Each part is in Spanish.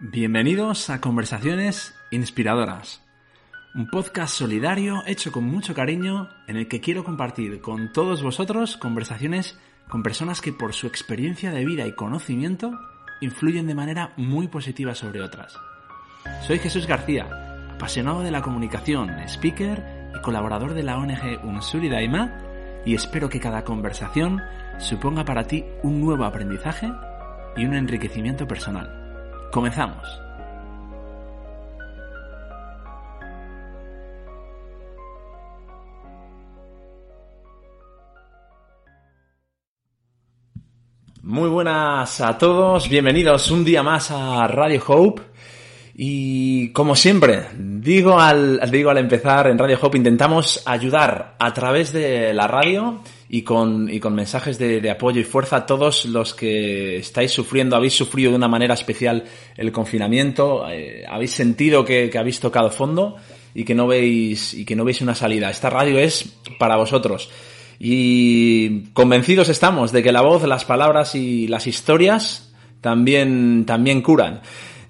Bienvenidos a Conversaciones Inspiradoras, un podcast solidario hecho con mucho cariño en el que quiero compartir con todos vosotros conversaciones con personas que por su experiencia de vida y conocimiento influyen de manera muy positiva sobre otras. Soy Jesús García, apasionado de la comunicación, speaker y colaborador de la ONG Unsuri Daima y espero que cada conversación suponga para ti un nuevo aprendizaje y un enriquecimiento personal. Comenzamos. Muy buenas a todos, bienvenidos un día más a Radio Hope. Y como siempre, digo al, digo al empezar en Radio Hope, intentamos ayudar a través de la radio y con, y con mensajes de, apoyo y fuerza a todos los que estáis sufriendo, habéis sufrido de una manera especial el confinamiento, eh, habéis sentido que, que, habéis tocado fondo y que no veis, y que no veis una salida. Esta radio es para vosotros. Y convencidos estamos de que la voz, las palabras y las historias también, también curan.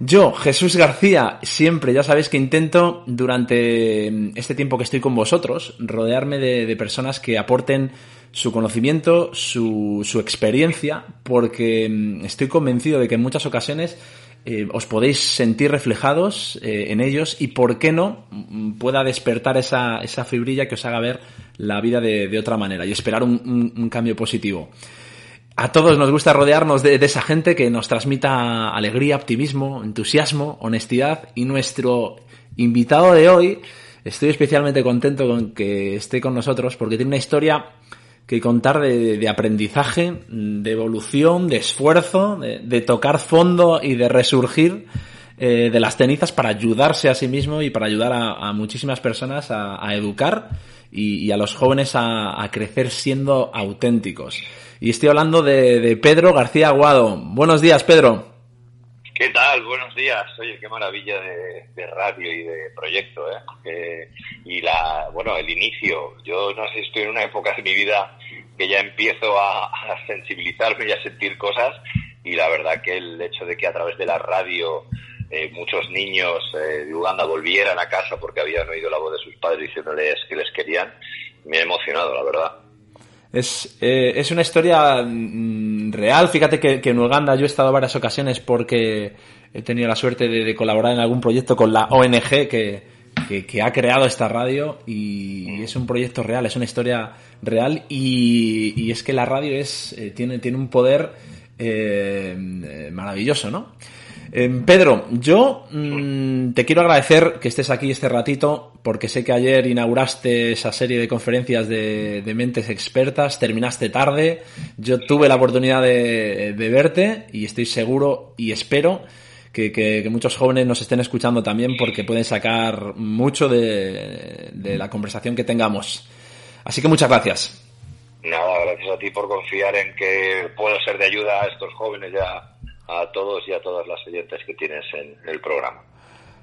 Yo, Jesús García, siempre, ya sabéis que intento durante este tiempo que estoy con vosotros, rodearme de, personas que aporten su conocimiento, su, experiencia, porque mm, estoy convencido de que en muchas ocasiones eh, os podéis sentir reflejados eh, en ellos y, ¿por qué no?, mm, pueda despertar esa, esa fibrilla que os haga ver la vida de, otra manera y esperar un, cambio positivo. A todos nos gusta rodearnos de, esa gente que nos transmita alegría, optimismo, entusiasmo, honestidad. Y nuestro invitado de hoy, estoy especialmente contento con que esté con nosotros porque tiene una historia que contar de, aprendizaje, de evolución, de esfuerzo, de, tocar fondo y de resurgir eh, de las cenizas para ayudarse a sí mismo y para ayudar a, muchísimas personas a educar y, y, a los jóvenes a, a, crecer siendo auténticos. Y estoy hablando de, Pedro García Aguado. Buenos días, Pedro. ¿Qué tal? Buenos días. Oye, qué maravilla de, de radio y de proyecto, ¿eh? eh y la, bueno, el inicio. Yo no sé, estoy en una época de mi vida que ya empiezo a, a sensibilizarme y a sentir cosas y la verdad que el hecho de que a través de la radio eh, muchos niños eh, de Uganda volvieran a casa porque habían oído la voz de sus padres diciéndoles que les querían, me ha emocionado, la verdad. Es, eh, es una historia mm, real. Fíjate que, que, en Uganda yo he estado varias ocasiones porque he tenido la suerte de, de colaborar en algún proyecto con la ONG que, que, que, ha creado esta radio y es un proyecto real, es una historia real y, y es que la radio es, eh, tiene, tiene un poder eh, maravilloso, ¿no? Eh, Pedro, yo mmm, te quiero agradecer que estés aquí este ratito, porque sé que ayer inauguraste esa serie de conferencias de, mentes expertas, terminaste tarde, yo tuve la oportunidad de, verte y estoy seguro y espero que, muchos jóvenes nos estén escuchando también porque pueden sacar mucho de, de la conversación que tengamos. Así que muchas gracias. Nada, gracias a ti por confiar en que puedo ser de ayuda a estos jóvenes ya a todos y a todas las oyentes que tienes en el programa.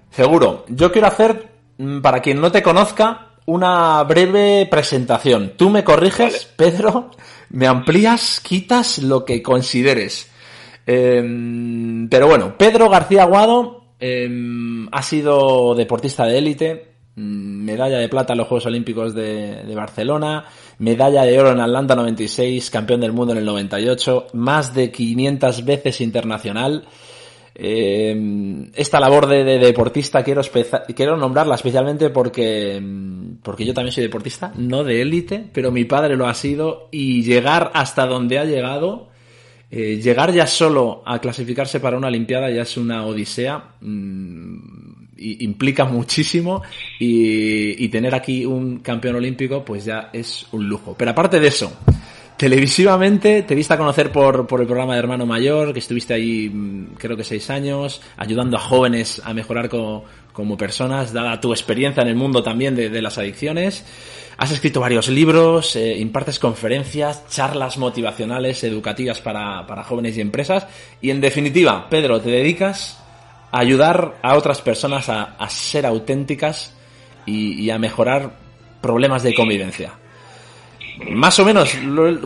Seguro. Yo quiero hacer, mm, para quien no te conozca, una breve presentación. Tú me corriges, vale. Pedro, me amplías, quitas lo que consideres. Eh, pero bueno, Pedro García Aguado eh, ha sido deportista de élite, medalla de plata en los Juegos Olímpicos de, Barcelona, medalla de oro en Atlanta 96, campeón del mundo en el 98, más de 500 veces internacional. Eh, esta labor de, de deportista quiero, quiero nombrarla especialmente porque, porque yo también soy deportista, no de élite, pero mi padre lo ha sido y llegar hasta donde ha llegado, eh, llegar ya solo a clasificarse para una Olimpiada ya es una odisea. Mmm, implica muchísimo y, tener aquí un campeón olímpico pues ya es un lujo. Pero aparte de eso, televisivamente te viste a conocer por, por el programa de Hermano Mayor, que estuviste ahí mm, creo que seis años, ayudando a jóvenes a mejorar como, como personas, dada tu experiencia en el mundo también de, de las adicciones. Has escrito varios libros, eh, impartes conferencias, charlas motivacionales, educativas para, para jóvenes y empresas. Y en definitiva, Pedro, te dedicas ayudar a otras personas a, a ser auténticas y, y, a mejorar problemas de convivencia. Más o menos,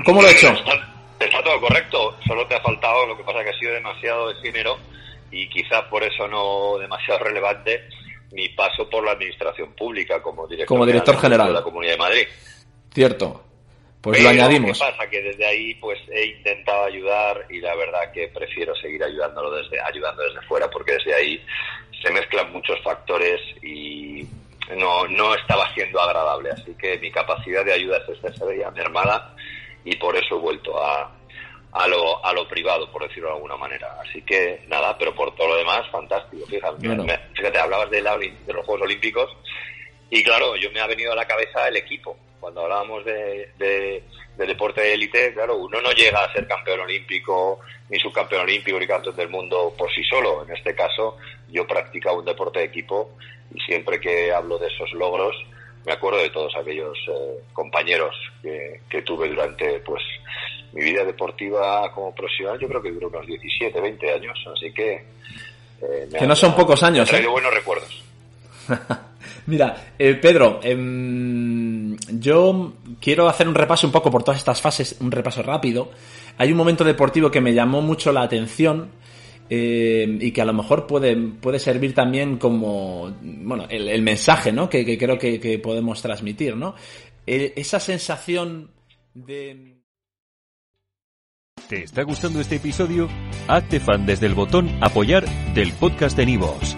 ¿cómo lo he hecho? Está, está, todo correcto, solo te ha faltado, lo que pasa que ha sido demasiado efímero y quizás por eso no demasiado relevante mi paso por la administración pública como director, como director general de la Comunidad de Madrid. Cierto. Pues lo añadimos. ¿Qué pasa? Que desde ahí pues he intentado ayudar y la verdad que prefiero seguir ayudándolo desde, ayudando desde fuera porque desde ahí se mezclan muchos factores y no, no estaba siendo agradable. Así que mi capacidad de ayuda se veía mermada y por eso he vuelto a, a lo, a lo privado, por decirlo de alguna manera. Así que nada, pero por todo lo demás, fantástico. Fíjate, fíjate hablabas de, de los Juegos Olímpicos y claro, yo me ha venido a la cabeza el equipo. Cuando hablábamos de, de, deporte de élite, claro, uno no llega a ser campeón olímpico, ni subcampeón olímpico, ni campeón del mundo por sí solo. En este caso, yo practicaba un deporte de equipo y siempre que hablo de esos logros, me acuerdo de todos aquellos eh, compañeros que, que, tuve durante pues mi vida deportiva como profesional. Yo creo que duró unos 17, 20 años, así que... Eh, que no son pocos años. Me ¿eh? buenos recuerdos. Mira, eh, Pedro, em, yo quiero hacer un repaso un poco por todas estas fases, un repaso rápido. Hay un momento deportivo que me llamó mucho la atención eh, y que a lo mejor puede, puede servir también como, bueno, el, mensaje, ¿no? Que, creo que, podemos transmitir, ¿no? esa sensación de... ¿Te está gustando este episodio? Hazte fan desde el botón apoyar del podcast de Nivos.